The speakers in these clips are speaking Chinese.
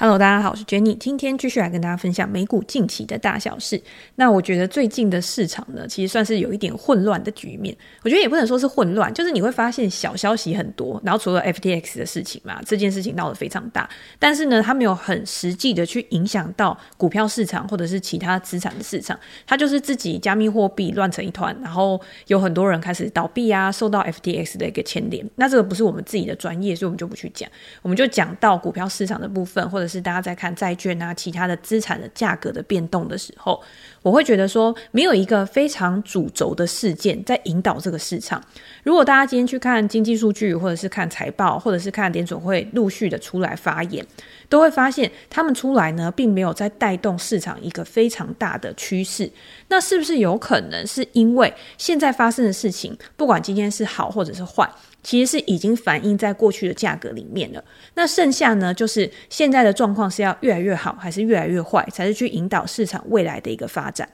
Hello，大家好，我是 Jenny，今天继续来跟大家分享美股近期的大小事。那我觉得最近的市场呢，其实算是有一点混乱的局面。我觉得也不能说是混乱，就是你会发现小消息很多，然后除了 FTX 的事情嘛，这件事情闹得非常大，但是呢，它没有很实际的去影响到股票市场或者是其他资产的市场，它就是自己加密货币乱成一团，然后有很多人开始倒闭啊，受到 FTX 的一个牵连。那这个不是我们自己的专业，所以我们就不去讲，我们就讲到股票市场的部分，或者是大家在看债券啊，其他的资产的价格的变动的时候，我会觉得说，没有一个非常主轴的事件在引导这个市场。如果大家今天去看经济数据，或者是看财报，或者是看联总会陆续的出来发言，都会发现他们出来呢，并没有在带动市场一个非常大的趋势。那是不是有可能是因为现在发生的事情，不管今天是好或者是坏？其实是已经反映在过去的价格里面了。那剩下呢，就是现在的状况是要越来越好，还是越来越坏，才是去引导市场未来的一个发展。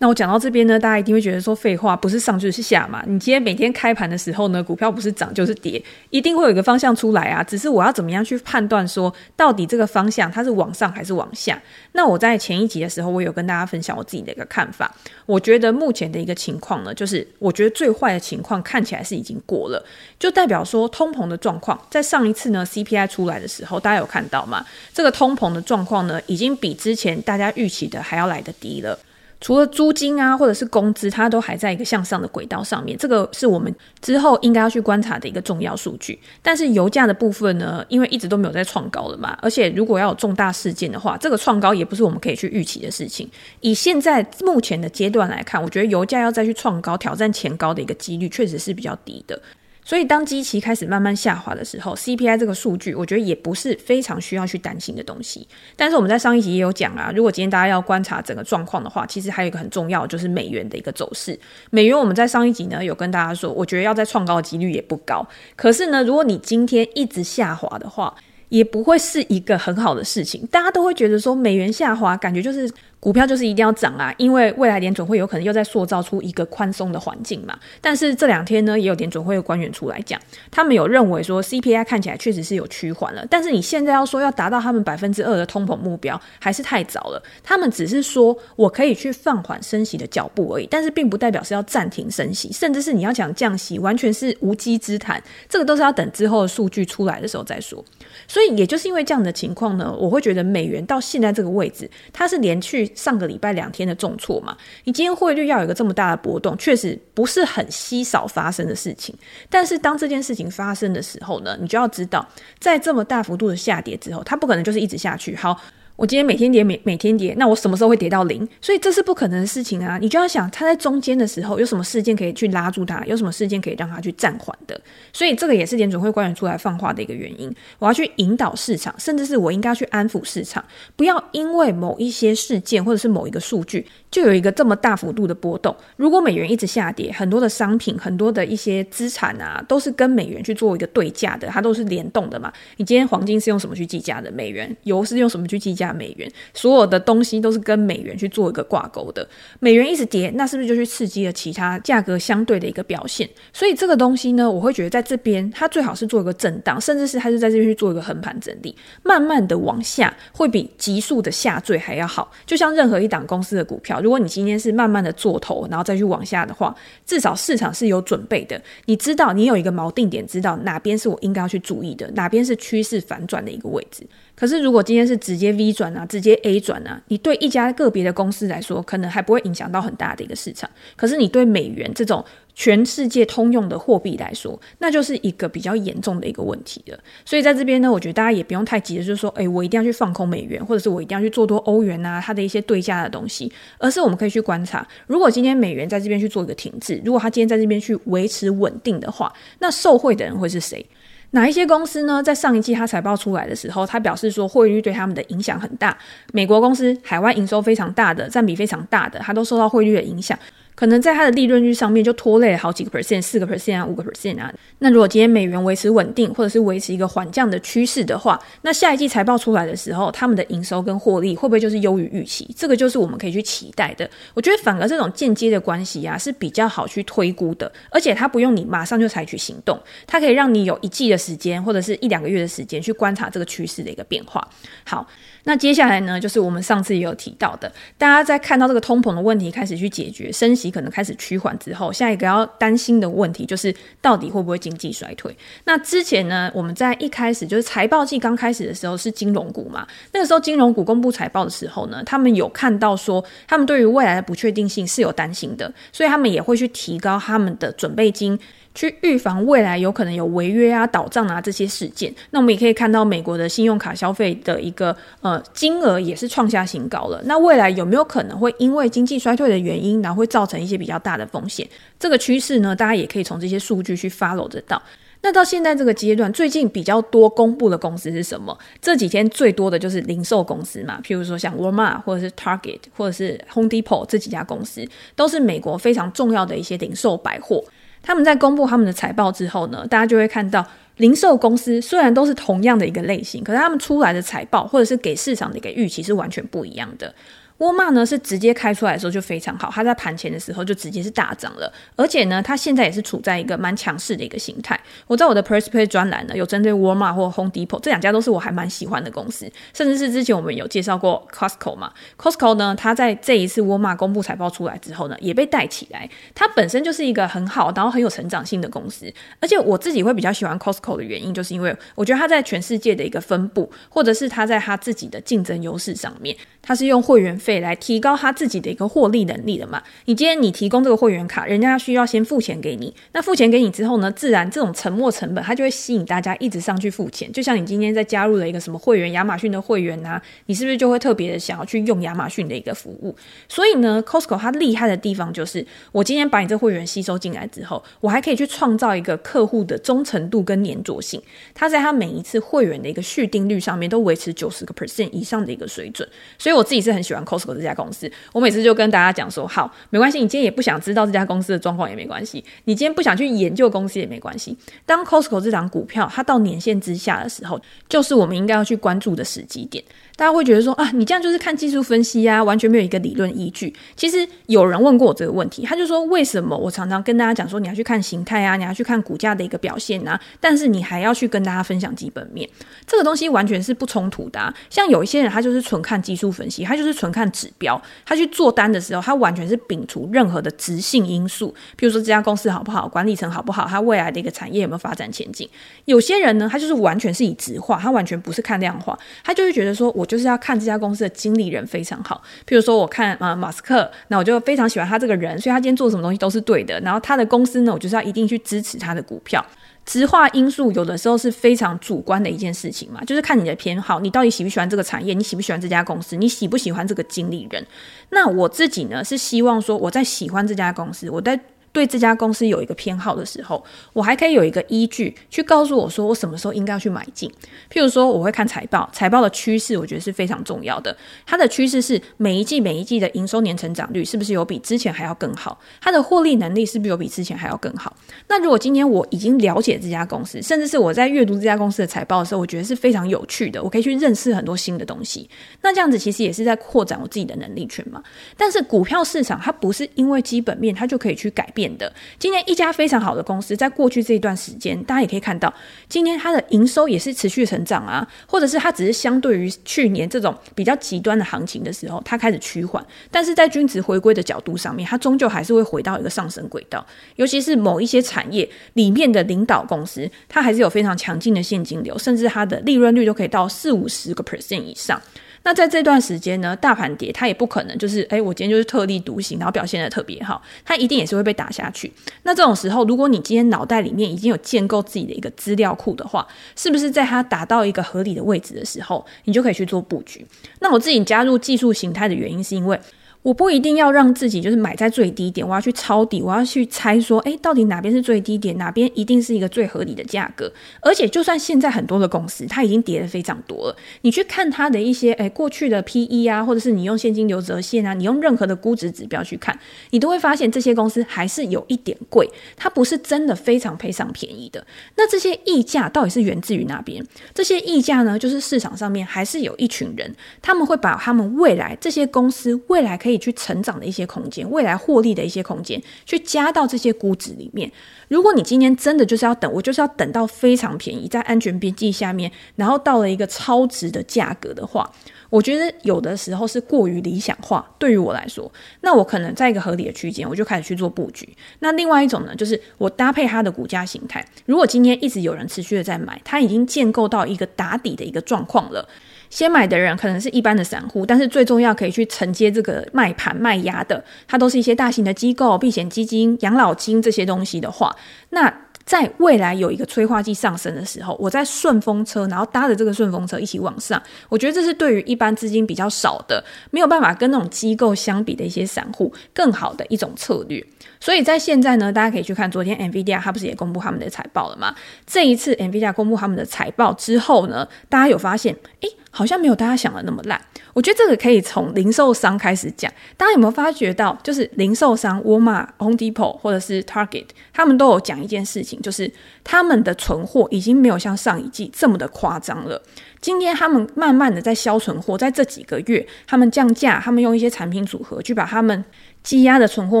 那我讲到这边呢，大家一定会觉得说废话，不是上就是下嘛？你今天每天开盘的时候呢，股票不是涨就是跌，一定会有一个方向出来啊。只是我要怎么样去判断说，到底这个方向它是往上还是往下？那我在前一集的时候，我有跟大家分享我自己的一个看法。我觉得目前的一个情况呢，就是我觉得最坏的情况看起来是已经过了，就代表说通膨的状况，在上一次呢 CPI 出来的时候，大家有看到吗？这个通膨的状况呢，已经比之前大家预期的还要来得低了。除了租金啊，或者是工资，它都还在一个向上的轨道上面，这个是我们之后应该要去观察的一个重要数据。但是油价的部分呢，因为一直都没有在创高了嘛，而且如果要有重大事件的话，这个创高也不是我们可以去预期的事情。以现在目前的阶段来看，我觉得油价要再去创高、挑战前高的一个几率，确实是比较低的。所以，当基期开始慢慢下滑的时候，CPI 这个数据，我觉得也不是非常需要去担心的东西。但是我们在上一集也有讲啊，如果今天大家要观察整个状况的话，其实还有一个很重要，就是美元的一个走势。美元我们在上一集呢有跟大家说，我觉得要在创高的几率也不高。可是呢，如果你今天一直下滑的话，也不会是一个很好的事情。大家都会觉得说，美元下滑，感觉就是。股票就是一定要涨啊，因为未来联准会有可能又在塑造出一个宽松的环境嘛。但是这两天呢，也有联准会的官员出来讲，他们有认为说 CPI 看起来确实是有趋缓了，但是你现在要说要达到他们百分之二的通膨目标，还是太早了。他们只是说我可以去放缓升息的脚步而已，但是并不代表是要暂停升息，甚至是你要讲降息，完全是无稽之谈。这个都是要等之后的数据出来的时候再说。所以也就是因为这样的情况呢，我会觉得美元到现在这个位置，它是连续。上个礼拜两天的重挫嘛，你今天汇率要有一个这么大的波动，确实不是很稀少发生的事情。但是当这件事情发生的时候呢，你就要知道，在这么大幅度的下跌之后，它不可能就是一直下去。好。我今天每天跌，每每天跌，那我什么时候会跌到零？所以这是不可能的事情啊！你就要想，它在中间的时候有什么事件可以去拉住它，有什么事件可以让它去暂缓的。所以这个也是联准会官员出来放话的一个原因。我要去引导市场，甚至是我应该去安抚市场，不要因为某一些事件或者是某一个数据，就有一个这么大幅度的波动。如果美元一直下跌，很多的商品、很多的一些资产啊，都是跟美元去做一个对价的，它都是联动的嘛。你今天黄金是用什么去计价的？美元。油是用什么去计价？美元，所有的东西都是跟美元去做一个挂钩的。美元一直跌，那是不是就去刺激了其他价格相对的一个表现？所以这个东西呢，我会觉得在这边它最好是做一个震荡，甚至是它是在这边去做一个横盘整理，慢慢的往下会比急速的下坠还要好。就像任何一档公司的股票，如果你今天是慢慢的做头，然后再去往下的话，至少市场是有准备的，你知道你有一个锚定点，知道哪边是我应该要去注意的，哪边是趋势反转的一个位置。可是，如果今天是直接 V 转啊，直接 A 转啊，你对一家个别的公司来说，可能还不会影响到很大的一个市场。可是，你对美元这种全世界通用的货币来说，那就是一个比较严重的一个问题了。所以，在这边呢，我觉得大家也不用太急的，就是说，哎，我一定要去放空美元，或者是我一定要去做多欧元啊，它的一些对价的东西。而是我们可以去观察，如果今天美元在这边去做一个停滞，如果它今天在这边去维持稳定的话，那受惠的人会是谁？哪一些公司呢？在上一季它财报出来的时候，它表示说汇率对他们的影响很大。美国公司海外营收非常大的，占比非常大的，它都受到汇率的影响。可能在它的利润率上面就拖累了好几个 percent，四个 percent 啊，五个 percent 啊。那如果今天美元维持稳定，或者是维持一个缓降的趋势的话，那下一季财报出来的时候，他们的营收跟获利会不会就是优于预期？这个就是我们可以去期待的。我觉得反而这种间接的关系啊是比较好去推估的，而且它不用你马上就采取行动，它可以让你有一季的时间或者是一两个月的时间去观察这个趋势的一个变化。好。那接下来呢，就是我们上次也有提到的，大家在看到这个通膨的问题开始去解决，升息可能开始趋缓之后，下一个要担心的问题就是到底会不会经济衰退？那之前呢，我们在一开始就是财报季刚开始的时候是金融股嘛，那个时候金融股公布财报的时候呢，他们有看到说他们对于未来的不确定性是有担心的，所以他们也会去提高他们的准备金。去预防未来有可能有违约啊、倒账啊这些事件。那我们也可以看到，美国的信用卡消费的一个呃金额也是创下新高了。那未来有没有可能会因为经济衰退的原因，然后会造成一些比较大的风险？这个趋势呢，大家也可以从这些数据去 follow 得到。那到现在这个阶段，最近比较多公布的公司是什么？这几天最多的就是零售公司嘛，譬如说像 Walmart 或者是 Target 或者是 Home Depot 这几家公司，都是美国非常重要的一些零售百货。他们在公布他们的财报之后呢，大家就会看到，零售公司虽然都是同样的一个类型，可是他们出来的财报或者是给市场的一个预期是完全不一样的。沃尔玛呢是直接开出来的时候就非常好，它在盘前的时候就直接是大涨了，而且呢，它现在也是处在一个蛮强势的一个形态。我在我的 Perspective 专栏呢有针对沃尔玛或 Home Depot 这两家都是我还蛮喜欢的公司，甚至是之前我们有介绍过 Costco 嘛，Costco 呢，它在这一次沃尔玛公布财报出来之后呢，也被带起来，它本身就是一个很好，然后很有成长性的公司，而且我自己会比较喜欢 Costco 的原因，就是因为我觉得它在全世界的一个分布，或者是它在它自己的竞争优势上面，它是用会员费来提高。他自己的一个获利能力的嘛，你今天你提供这个会员卡，人家需要先付钱给你，那付钱给你之后呢，自然这种沉没成本，它就会吸引大家一直上去付钱。就像你今天在加入了一个什么会员，亚马逊的会员啊，你是不是就会特别的想要去用亚马逊的一个服务？所以呢，Costco 它厉害的地方就是，我今天把你这会员吸收进来之后，我还可以去创造一个客户的忠诚度跟粘着性。它在它每一次会员的一个续订率上面都维持九十个 percent 以上的一个水准，所以我自己是很喜欢 Cost 这家公司。我每次就跟大家讲说，好，没关系，你今天也不想知道这家公司的状况也没关系，你今天不想去研究公司也没关系。当 Costco 这档股票它到年线之下的时候，就是我们应该要去关注的时机点。大家会觉得说啊，你这样就是看技术分析呀，完全没有一个理论依据。其实有人问过我这个问题，他就说，为什么我常常跟大家讲说，你要去看形态啊，你要去看股价的一个表现啊，但是你还要去跟大家分享基本面，这个东西完全是不冲突的啊。像有一些人，他就是纯看技术分析，他就是纯看指标，他去做单的时候，他完全是摒除任何的直性因素，譬如说这家公司好不好，管理层好不好，它未来的一个产业有没有发展前景。有些人呢，他就是完全是以直化，他完全不是看量化，他就会觉得说我就是要看这家公司的经理人非常好，譬如说我看啊、呃、马斯克，那我就非常喜欢他这个人，所以他今天做什么东西都是对的。然后他的公司呢，我就是要一定去支持他的股票。直化因素有的时候是非常主观的一件事情嘛，就是看你的偏好，你到底喜不喜欢这个产业，你喜不喜欢这家公司，你喜不喜欢这个经理人。那我自己呢，是希望说我在喜欢这家公司，我在。对这家公司有一个偏好的时候，我还可以有一个依据去告诉我说，我什么时候应该要去买进。譬如说，我会看财报，财报的趋势我觉得是非常重要的。它的趋势是每一季每一季的营收年成长率是不是有比之前还要更好？它的获利能力是不是有比之前还要更好？那如果今天我已经了解这家公司，甚至是我在阅读这家公司的财报的时候，我觉得是非常有趣的，我可以去认识很多新的东西。那这样子其实也是在扩展我自己的能力圈嘛。但是股票市场它不是因为基本面它就可以去改变的。今年一家非常好的公司，在过去这一段时间，大家也可以看到，今年它的营收也是持续成长啊，或者是它只是相对于去年这种比较极端的行情的时候，它开始趋缓，但是在均值回归的角度上面，它终究还是会回到一个上升轨道。尤其是某一些产业里面的领导公司，它还是有非常强劲的现金流，甚至它的利润率都可以到四五十个 percent 以上。那在这段时间呢，大盘跌，它也不可能就是，哎，我今天就是特立独行，然后表现的特别好，它一定也是会被打下去。那这种时候，如果你今天脑袋里面已经有建构自己的一个资料库的话，是不是在它达到一个合理的位置的时候，你就可以去做布局？那我自己加入技术形态的原因，是因为。我不一定要让自己就是买在最低点，我要去抄底，我要去猜说，诶，到底哪边是最低点，哪边一定是一个最合理的价格。而且，就算现在很多的公司它已经跌得非常多了，你去看它的一些诶过去的 PE 啊，或者是你用现金流折现啊，你用任何的估值指标去看，你都会发现这些公司还是有一点贵，它不是真的非常非常便宜的。那这些溢价到底是源自于哪边？这些溢价呢，就是市场上面还是有一群人，他们会把他们未来这些公司未来可以可以去成长的一些空间，未来获利的一些空间，去加到这些估值里面。如果你今天真的就是要等，我就是要等到非常便宜，在安全边际下面，然后到了一个超值的价格的话，我觉得有的时候是过于理想化。对于我来说，那我可能在一个合理的区间，我就开始去做布局。那另外一种呢，就是我搭配它的股价形态。如果今天一直有人持续的在买，它已经建构到一个打底的一个状况了。先买的人可能是一般的散户，但是最重要可以去承接这个卖盘卖压的，它都是一些大型的机构、避险基金、养老金这些东西的话，那在未来有一个催化剂上升的时候，我在顺风车，然后搭着这个顺风车一起往上，我觉得这是对于一般资金比较少的，没有办法跟那种机构相比的一些散户更好的一种策略。所以在现在呢，大家可以去看昨天 NVIDIA 它不是也公布他们的财报了吗？这一次 NVIDIA 公布他们的财报之后呢，大家有发现，诶。好像没有大家想的那么烂。我觉得这个可以从零售商开始讲。大家有没有发觉到，就是零售商沃尔玛、Home Depot 或者是 Target，他们都有讲一件事情，就是他们的存货已经没有像上一季这么的夸张了。今天他们慢慢的在销存货，在这几个月，他们降价，他们用一些产品组合去把他们积压的存货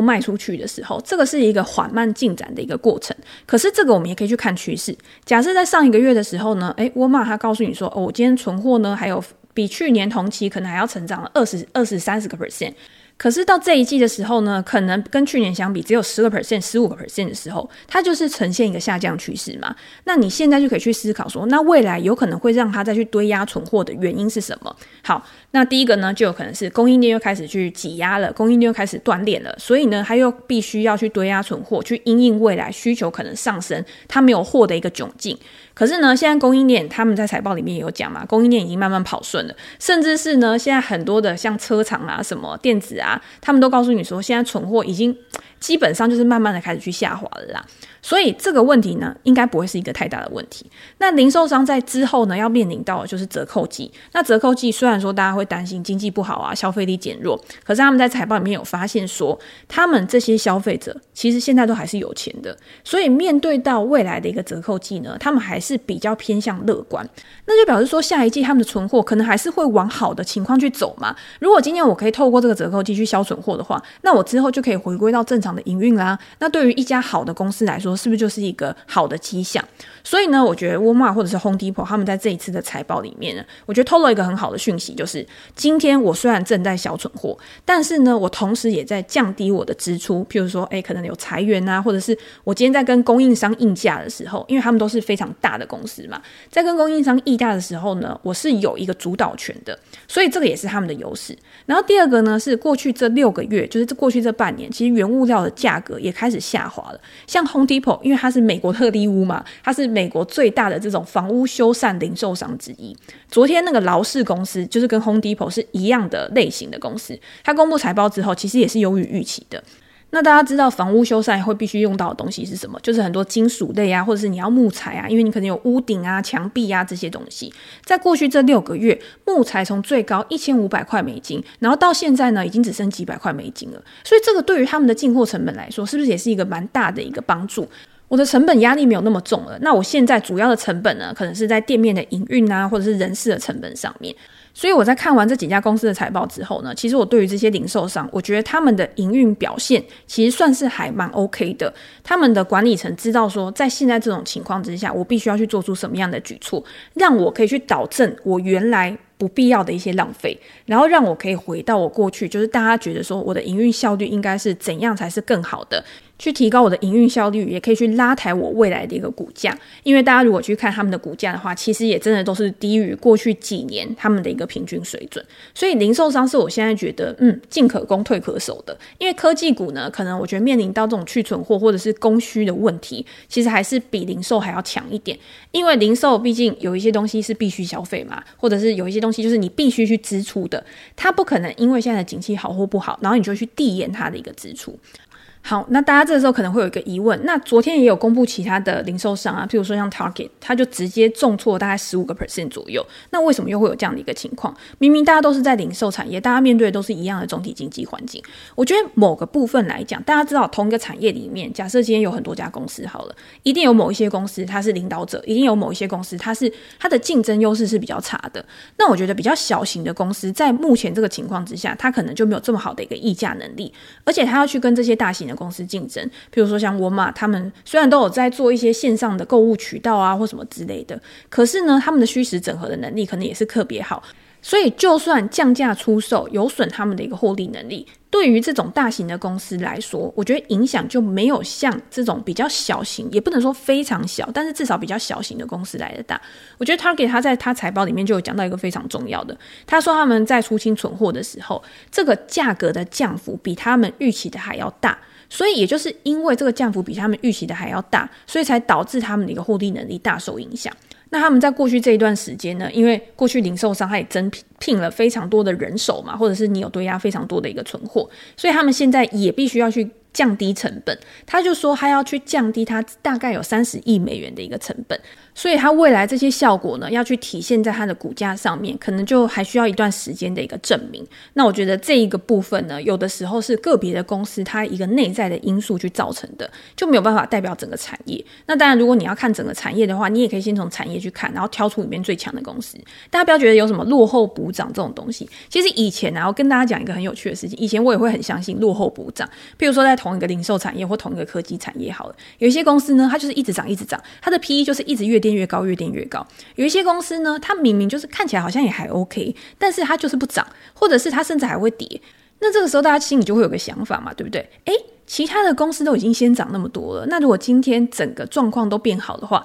卖出去的时候，这个是一个缓慢进展的一个过程。可是这个我们也可以去看趋势。假设在上一个月的时候呢，诶，沃尔玛他告诉你说，哦，我今天存货呢还有比去年同期可能还要成长了二十二十三十个 percent。可是到这一季的时候呢，可能跟去年相比只有十个 percent、十五个 percent 的时候，它就是呈现一个下降趋势嘛。那你现在就可以去思考说，那未来有可能会让它再去堆压存货的原因是什么？好，那第一个呢，就有可能是供应链又开始去挤压了，供应链又开始断链了，所以呢，它又必须要去堆压存货，去因应未来需求可能上升，它没有货的一个窘境。可是呢，现在供应链他们在财报里面也有讲嘛，供应链已经慢慢跑顺了，甚至是呢，现在很多的像车厂啊、什么电子啊，他们都告诉你说，现在存货已经。基本上就是慢慢的开始去下滑了啦，所以这个问题呢，应该不会是一个太大的问题。那零售商在之后呢，要面临到的就是折扣季。那折扣季虽然说大家会担心经济不好啊，消费力减弱，可是他们在财报里面有发现说，他们这些消费者其实现在都还是有钱的，所以面对到未来的一个折扣季呢，他们还是比较偏向乐观。那就表示说，下一季他们的存货可能还是会往好的情况去走嘛。如果今天我可以透过这个折扣季去销存货的话，那我之后就可以回归到正常的营运啦，那对于一家好的公司来说，是不是就是一个好的迹象？所以呢，我觉得沃尔玛或者是 Home Depot 他们在这一次的财报里面呢，我觉得透露一个很好的讯息，就是今天我虽然正在小蠢货，但是呢，我同时也在降低我的支出。譬如说，哎，可能有裁员啊，或者是我今天在跟供应商议价的时候，因为他们都是非常大的公司嘛，在跟供应商议价的时候呢，我是有一个主导权的，所以这个也是他们的优势。然后第二个呢，是过去这六个月，就是这过去这半年，其实原物料的价格也开始下滑了。像 Home Depot，因为它是美国特地屋嘛，它是美国最大的这种房屋修缮零售商之一。昨天那个劳氏公司，就是跟 Home Depot 是一样的类型的公司，它公布财报之后，其实也是优于预期的。那大家知道房屋修缮会必须用到的东西是什么？就是很多金属类啊，或者是你要木材啊，因为你可能有屋顶啊、墙壁啊这些东西。在过去这六个月，木材从最高一千五百块美金，然后到现在呢，已经只剩几百块美金了。所以这个对于他们的进货成本来说，是不是也是一个蛮大的一个帮助？我的成本压力没有那么重了。那我现在主要的成本呢，可能是在店面的营运啊，或者是人事的成本上面。所以我在看完这几家公司的财报之后呢，其实我对于这些零售商，我觉得他们的营运表现其实算是还蛮 OK 的。他们的管理层知道说，在现在这种情况之下，我必须要去做出什么样的举措，让我可以去导正我原来不必要的一些浪费，然后让我可以回到我过去，就是大家觉得说我的营运效率应该是怎样才是更好的。去提高我的营运效率，也可以去拉抬我未来的一个股价。因为大家如果去看他们的股价的话，其实也真的都是低于过去几年他们的一个平均水准。所以零售商是我现在觉得，嗯，进可攻退可守的。因为科技股呢，可能我觉得面临到这种去存货或者是供需的问题，其实还是比零售还要强一点。因为零售毕竟有一些东西是必须消费嘛，或者是有一些东西就是你必须去支出的，它不可能因为现在的景气好或不好，然后你就去递延它的一个支出。好，那大家这时候可能会有一个疑问，那昨天也有公布其他的零售商啊，譬如说像 Target，它就直接重挫大概十五个 percent 左右。那为什么又会有这样的一个情况？明明大家都是在零售产业，大家面对的都是一样的总体经济环境。我觉得某个部分来讲，大家知道同一个产业里面，假设今天有很多家公司好了，一定有某一些公司它是领导者，一定有某一些公司它是它的竞争优势是比较差的。那我觉得比较小型的公司，在目前这个情况之下，它可能就没有这么好的一个议价能力，而且它要去跟这些大型的公司竞争，比如说像沃尔玛，他们虽然都有在做一些线上的购物渠道啊，或什么之类的，可是呢，他们的虚实整合的能力可能也是特别好，所以就算降价出售，有损他们的一个获利能力，对于这种大型的公司来说，我觉得影响就没有像这种比较小型，也不能说非常小，但是至少比较小型的公司来的大。我觉得 Target 他在他财报里面就有讲到一个非常重要的，他说他们在出清存货的时候，这个价格的降幅比他们预期的还要大。所以也就是因为这个降幅比他们预期的还要大，所以才导致他们的一个获利能力大受影响。那他们在过去这一段时间呢，因为过去零售商他也增聘了非常多的人手嘛，或者是你有堆压非常多的一个存货，所以他们现在也必须要去。降低成本，他就说他要去降低他大概有三十亿美元的一个成本，所以他未来这些效果呢，要去体现在他的股价上面，可能就还需要一段时间的一个证明。那我觉得这一个部分呢，有的时候是个别的公司它一个内在的因素去造成的，就没有办法代表整个产业。那当然，如果你要看整个产业的话，你也可以先从产业去看，然后挑出里面最强的公司。大家不要觉得有什么落后补涨这种东西。其实以前呢、啊，我跟大家讲一个很有趣的事情，以前我也会很相信落后补涨，譬如说在同同一个零售产业或同一个科技产业好了，有一些公司呢，它就是一直涨，一直涨，它的 PE 就是一直越垫越高，越垫越高。有一些公司呢，它明明就是看起来好像也还 OK，但是它就是不涨，或者是它甚至还会跌。那这个时候大家心里就会有个想法嘛，对不对？诶，其他的公司都已经先涨那么多了，那如果今天整个状况都变好的话，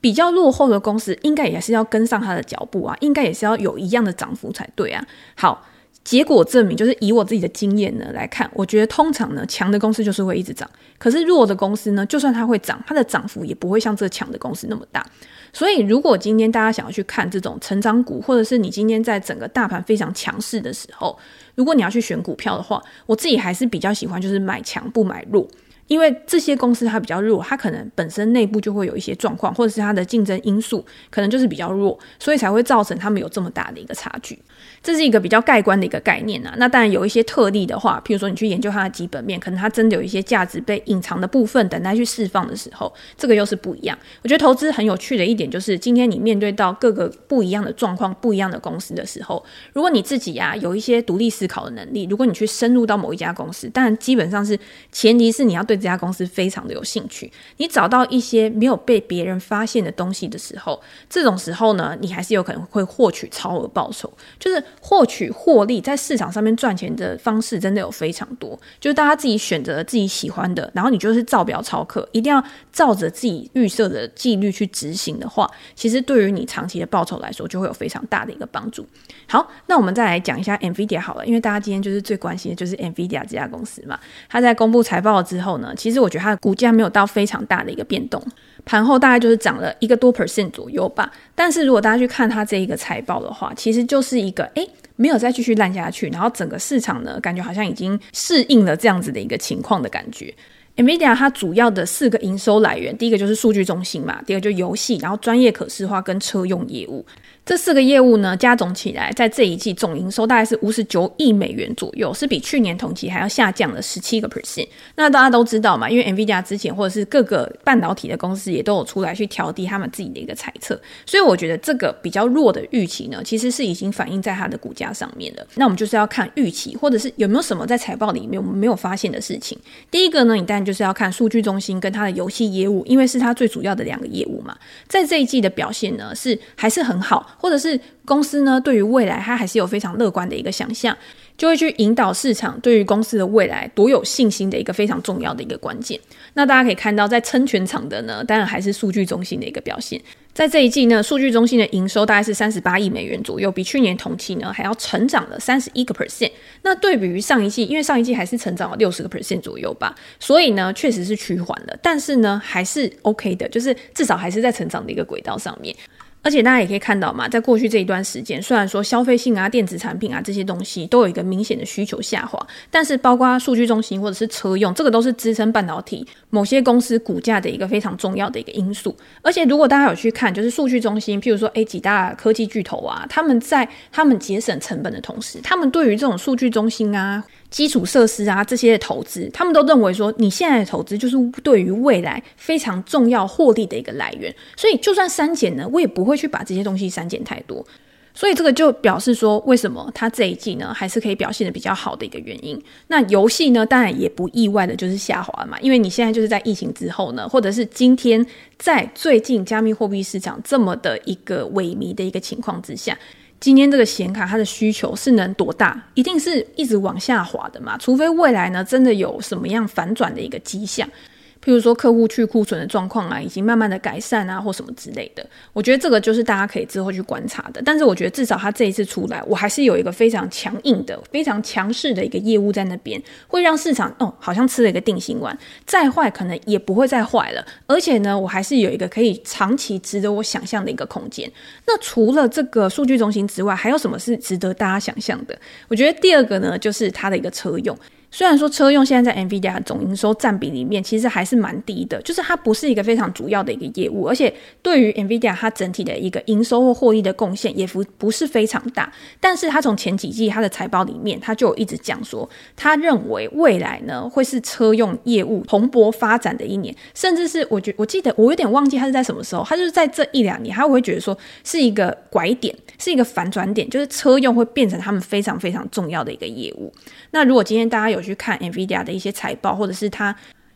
比较落后的公司应该也是要跟上它的脚步啊，应该也是要有一样的涨幅才对啊。好。结果证明，就是以我自己的经验呢来看，我觉得通常呢，强的公司就是会一直涨，可是弱的公司呢，就算它会涨，它的涨幅也不会像这强的公司那么大。所以，如果今天大家想要去看这种成长股，或者是你今天在整个大盘非常强势的时候，如果你要去选股票的话，我自己还是比较喜欢就是买强不买弱。因为这些公司它比较弱，它可能本身内部就会有一些状况，或者是它的竞争因素可能就是比较弱，所以才会造成他们有这么大的一个差距。这是一个比较概观的一个概念啊。那当然有一些特例的话，譬如说你去研究它的基本面，可能它真的有一些价值被隐藏的部分等待去释放的时候，这个又是不一样。我觉得投资很有趣的一点就是，今天你面对到各个不一样的状况、不一样的公司的时候，如果你自己呀、啊、有一些独立思考的能力，如果你去深入到某一家公司，当然基本上是前提是你要对对这家公司非常的有兴趣。你找到一些没有被别人发现的东西的时候，这种时候呢，你还是有可能会获取超额报酬，就是。获取获利，在市场上面赚钱的方式真的有非常多，就是大家自己选择自己喜欢的，然后你就是照表操课，一定要照着自己预设的纪律去执行的话，其实对于你长期的报酬来说，就会有非常大的一个帮助。好，那我们再来讲一下 NVIDIA 好了，因为大家今天就是最关心的就是 NVIDIA 这家公司嘛，它在公布财报之后其实我觉得它的股价没有到非常大的一个变动，盘后大概就是涨了一个多 percent 左右吧。但是如果大家去看它这一个财报的话，其实就是一个诶。没有再继续烂下去，然后整个市场呢，感觉好像已经适应了这样子的一个情况的感觉。NVIDIA 它主要的四个营收来源，第一个就是数据中心嘛，第二个就游戏，然后专业可视化跟车用业务。这四个业务呢，加总起来，在这一季总营收大概是五十九亿美元左右，是比去年同期还要下降了十七个 percent。那大家都知道嘛，因为 NVIDIA 之前或者是各个半导体的公司也都有出来去调低他们自己的一个猜测，所以我觉得这个比较弱的预期呢，其实是已经反映在它的股价上面了。那我们就是要看预期，或者是有没有什么在财报里面我们没有发现的事情。第一个呢，你当然就是要看数据中心跟它的游戏业务，因为是它最主要的两个业务嘛。在这一季的表现呢，是还是很好，或者是公司呢对于未来它还是有非常乐观的一个想象。就会去引导市场对于公司的未来多有信心的一个非常重要的一个关键。那大家可以看到，在撑全场的呢，当然还是数据中心的一个表现。在这一季呢，数据中心的营收大概是三十八亿美元左右，比去年同期呢还要成长了三十一个 percent。那对比于上一季，因为上一季还是成长了六十个 percent 左右吧，所以呢确实是趋缓了，但是呢还是 OK 的，就是至少还是在成长的一个轨道上面。而且大家也可以看到嘛，在过去这一段时间，虽然说消费性啊、电子产品啊这些东西都有一个明显的需求下滑，但是包括数据中心或者是车用，这个都是支撑半导体某些公司股价的一个非常重要的一个因素。而且如果大家有去看，就是数据中心，譬如说诶几大科技巨头啊，他们在他们节省成本的同时，他们对于这种数据中心啊。基础设施啊，这些的投资，他们都认为说，你现在的投资就是对于未来非常重要获利的一个来源。所以，就算删减呢，我也不会去把这些东西删减太多。所以，这个就表示说，为什么它这一季呢，还是可以表现得比较好的一个原因。那游戏呢，当然也不意外的就是下滑嘛，因为你现在就是在疫情之后呢，或者是今天在最近加密货币市场这么的一个萎靡的一个情况之下。今天这个显卡它的需求是能多大？一定是一直往下滑的嘛？除非未来呢，真的有什么样反转的一个迹象。譬如说，客户去库存的状况啊，已经慢慢的改善啊，或什么之类的。我觉得这个就是大家可以之后去观察的。但是，我觉得至少他这一次出来，我还是有一个非常强硬的、非常强势的一个业务在那边，会让市场哦，好像吃了一个定心丸，再坏可能也不会再坏了。而且呢，我还是有一个可以长期值得我想象的一个空间。那除了这个数据中心之外，还有什么是值得大家想象的？我觉得第二个呢，就是它的一个车用。虽然说车用现在在 NVIDIA 总营收占比里面其实还是蛮低的，就是它不是一个非常主要的一个业务，而且对于 NVIDIA 它整体的一个营收或获利的贡献也不不是非常大。但是它从前几季它的财报里面，它就一直讲说，他认为未来呢会是车用业务蓬勃发展的一年，甚至是我觉我记得我有点忘记它是在什么时候，它就是在这一两年，他会觉得说是一个拐点，是一个反转点，就是车用会变成他们非常非常重要的一个业务。那如果今天大家有去看 NVIDIA 的一些财报，或者是他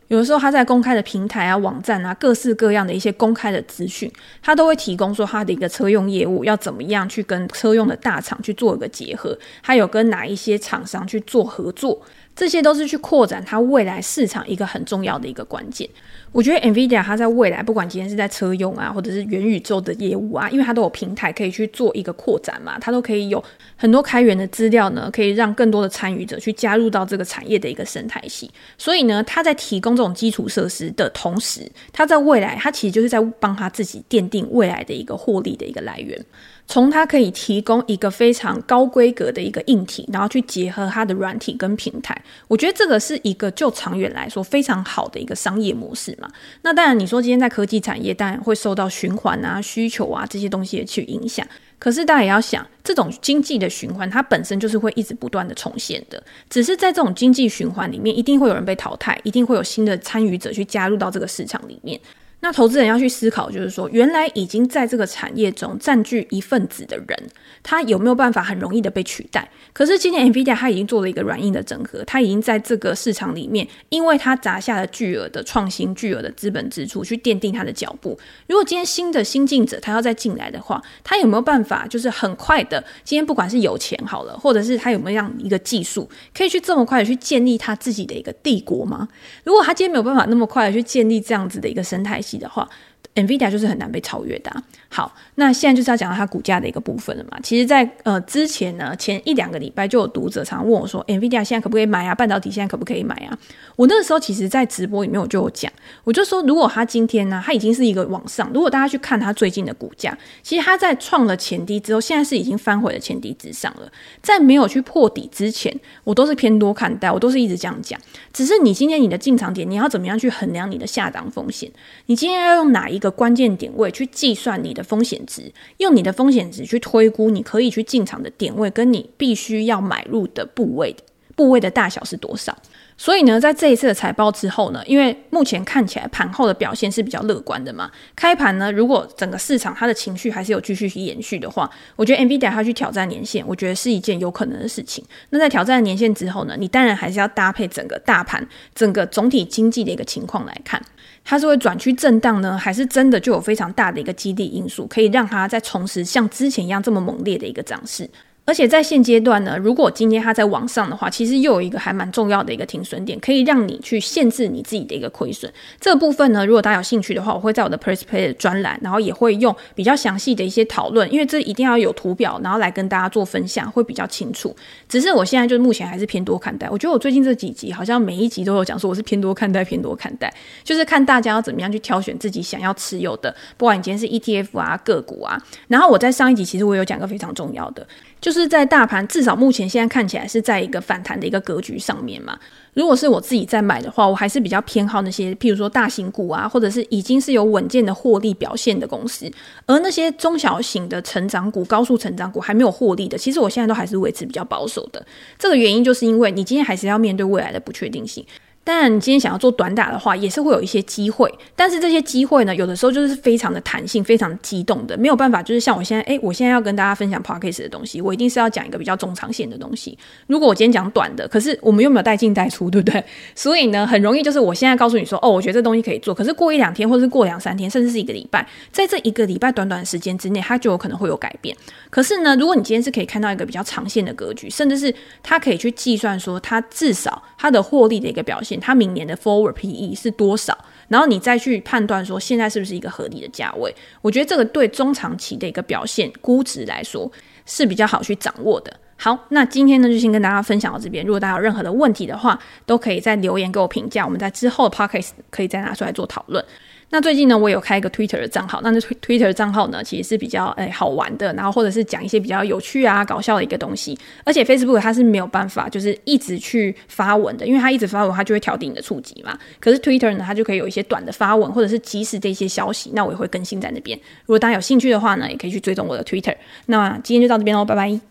有的时候他在公开的平台啊、网站啊，各式各样的一些公开的资讯，他都会提供说他的一个车用业务要怎么样去跟车用的大厂去做一个结合，还有跟哪一些厂商去做合作。这些都是去扩展他未来市场一个很重要的一个关键。我觉得 NVIDIA 它在未来，不管今天是在车用啊，或者是元宇宙的业务啊，因为它都有平台可以去做一个扩展嘛，它都可以有很多开源的资料呢，可以让更多的参与者去加入到这个产业的一个生态系。所以呢，它在提供这种基础设施的同时，它在未来，它其实就是在帮他自己奠定未来的一个获利的一个来源。从它可以提供一个非常高规格的一个硬体，然后去结合它的软体跟平台，我觉得这个是一个就长远来说非常好的一个商业模式嘛。那当然，你说今天在科技产业，当然会受到循环啊、需求啊这些东西去影响。可是大家也要想，这种经济的循环，它本身就是会一直不断的重现的。只是在这种经济循环里面，一定会有人被淘汰，一定会有新的参与者去加入到这个市场里面。那投资人要去思考，就是说，原来已经在这个产业中占据一份子的人，他有没有办法很容易的被取代？可是今年 NVIDIA 他已经做了一个软硬的整合，他已经在这个市场里面，因为他砸下了巨额的创新、巨额的资本支出去奠定他的脚步。如果今天新的新进者他要再进来的话，他有没有办法，就是很快的，今天不管是有钱好了，或者是他有没有这样一个技术，可以去这么快的去建立他自己的一个帝国吗？如果他今天没有办法那么快的去建立这样子的一个生态的话，NVIDIA 就是很难被超越的。好，那现在就是要讲到它股价的一个部分了嘛。其实在，呃之前呢，前一两个礼拜就有读者常问我说，NVIDIA 现在可不可以买啊？半导体现在可不可以买啊？我那个时候其实，在直播里面我就有讲，我就说，如果它今天呢，它已经是一个往上，如果大家去看它最近的股价，其实它在创了前低之后，现在是已经翻回了前低之上了。在没有去破底之前，我都是偏多看待，我都是一直这样讲。只是你今天你的进场点，你要怎么样去衡量你的下档风险？你今天要用哪一个关键点位去计算你的风险值，用你的风险值去推估你可以去进场的点位，跟你必须要买入的部位，部位的大小是多少？所以呢，在这一次的财报之后呢，因为目前看起来盘后的表现是比较乐观的嘛，开盘呢，如果整个市场它的情绪还是有继续去延续的话，我觉得 NVIDIA 它去挑战年线，我觉得是一件有可能的事情。那在挑战年线之后呢，你当然还是要搭配整个大盘、整个总体经济的一个情况来看，它是会转趋震荡呢，还是真的就有非常大的一个基地因素，可以让它再重拾像之前一样这么猛烈的一个涨势？而且在现阶段呢，如果今天它在往上的话，其实又有一个还蛮重要的一个停损点，可以让你去限制你自己的一个亏损。这部分呢，如果大家有兴趣的话，我会在我的 p e r s p a y 专栏，然后也会用比较详细的一些讨论，因为这一定要有图表，然后来跟大家做分享，会比较清楚。只是我现在就目前还是偏多看待。我觉得我最近这几集好像每一集都有讲说我是偏多看待，偏多看待，就是看大家要怎么样去挑选自己想要持有的，不管你今天是 ETF 啊、个股啊。然后我在上一集其实我有讲个非常重要的。就是在大盘至少目前现在看起来是在一个反弹的一个格局上面嘛。如果是我自己在买的话，我还是比较偏好那些，譬如说大型股啊，或者是已经是有稳健的获利表现的公司。而那些中小型的成长股、高速成长股还没有获利的，其实我现在都还是维持比较保守的。这个原因就是因为你今天还是要面对未来的不确定性。当然，你今天想要做短打的话，也是会有一些机会。但是这些机会呢，有的时候就是非常的弹性、非常激动的，没有办法。就是像我现在，诶，我现在要跟大家分享 p o c a s t 的东西，我一定是要讲一个比较中长线的东西。如果我今天讲短的，可是我们又没有带进带出，对不对？所以呢，很容易就是我现在告诉你说，哦，我觉得这东西可以做。可是过一两天，或者是过两三天，甚至是一个礼拜，在这一个礼拜短短的时间之内，它就有可能会有改变。可是呢，如果你今天是可以看到一个比较长线的格局，甚至是它可以去计算说，它至少它的获利的一个表现，它明年的 forward PE 是多少，然后你再去判断说现在是不是一个合理的价位。我觉得这个对中长期的一个表现估值来说是比较好去掌握的。好，那今天呢就先跟大家分享到这边。如果大家有任何的问题的话，都可以在留言给我评价，我们在之后的 podcast 可以再拿出来做讨论。那最近呢，我有开一个 Twitter 的账号。那那 Twitter 账号呢，其实是比较诶好玩的，然后或者是讲一些比较有趣啊、搞笑的一个东西。而且 Facebook 它是没有办法就是一直去发文的，因为它一直发文，它就会调低你的触及嘛。可是 Twitter 呢，它就可以有一些短的发文，或者是即时的一些消息。那我也会更新在那边。如果大家有兴趣的话呢，也可以去追踪我的 Twitter。那今天就到这边喽，拜拜。